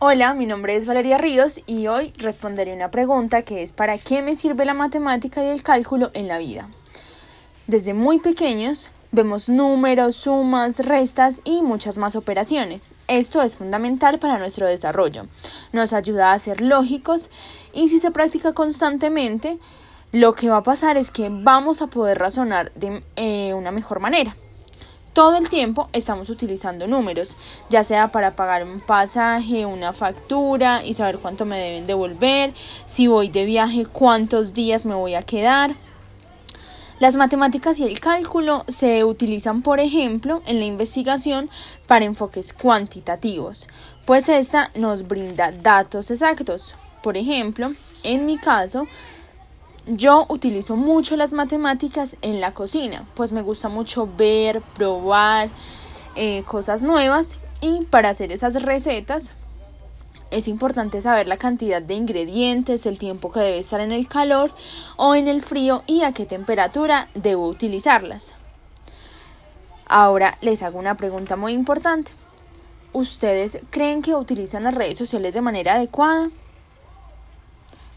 Hola, mi nombre es Valeria Ríos y hoy responderé una pregunta que es ¿para qué me sirve la matemática y el cálculo en la vida? Desde muy pequeños vemos números, sumas, restas y muchas más operaciones. Esto es fundamental para nuestro desarrollo. Nos ayuda a ser lógicos y si se practica constantemente, lo que va a pasar es que vamos a poder razonar de eh, una mejor manera. Todo el tiempo estamos utilizando números, ya sea para pagar un pasaje, una factura y saber cuánto me deben devolver, si voy de viaje, cuántos días me voy a quedar. Las matemáticas y el cálculo se utilizan, por ejemplo, en la investigación para enfoques cuantitativos, pues esta nos brinda datos exactos. Por ejemplo, en mi caso, yo utilizo mucho las matemáticas en la cocina, pues me gusta mucho ver, probar eh, cosas nuevas y para hacer esas recetas es importante saber la cantidad de ingredientes, el tiempo que debe estar en el calor o en el frío y a qué temperatura debo utilizarlas. Ahora les hago una pregunta muy importante. ¿Ustedes creen que utilizan las redes sociales de manera adecuada?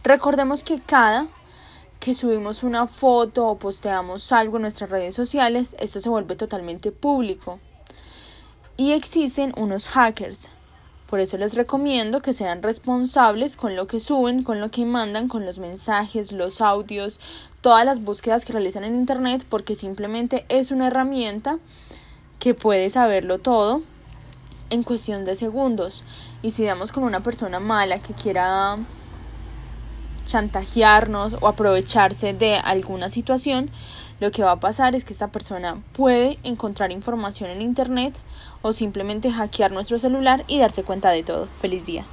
Recordemos que cada que subimos una foto o posteamos algo en nuestras redes sociales, esto se vuelve totalmente público. Y existen unos hackers. Por eso les recomiendo que sean responsables con lo que suben, con lo que mandan, con los mensajes, los audios, todas las búsquedas que realizan en Internet, porque simplemente es una herramienta que puede saberlo todo en cuestión de segundos. Y si damos con una persona mala que quiera chantajearnos o aprovecharse de alguna situación, lo que va a pasar es que esta persona puede encontrar información en Internet o simplemente hackear nuestro celular y darse cuenta de todo. Feliz día.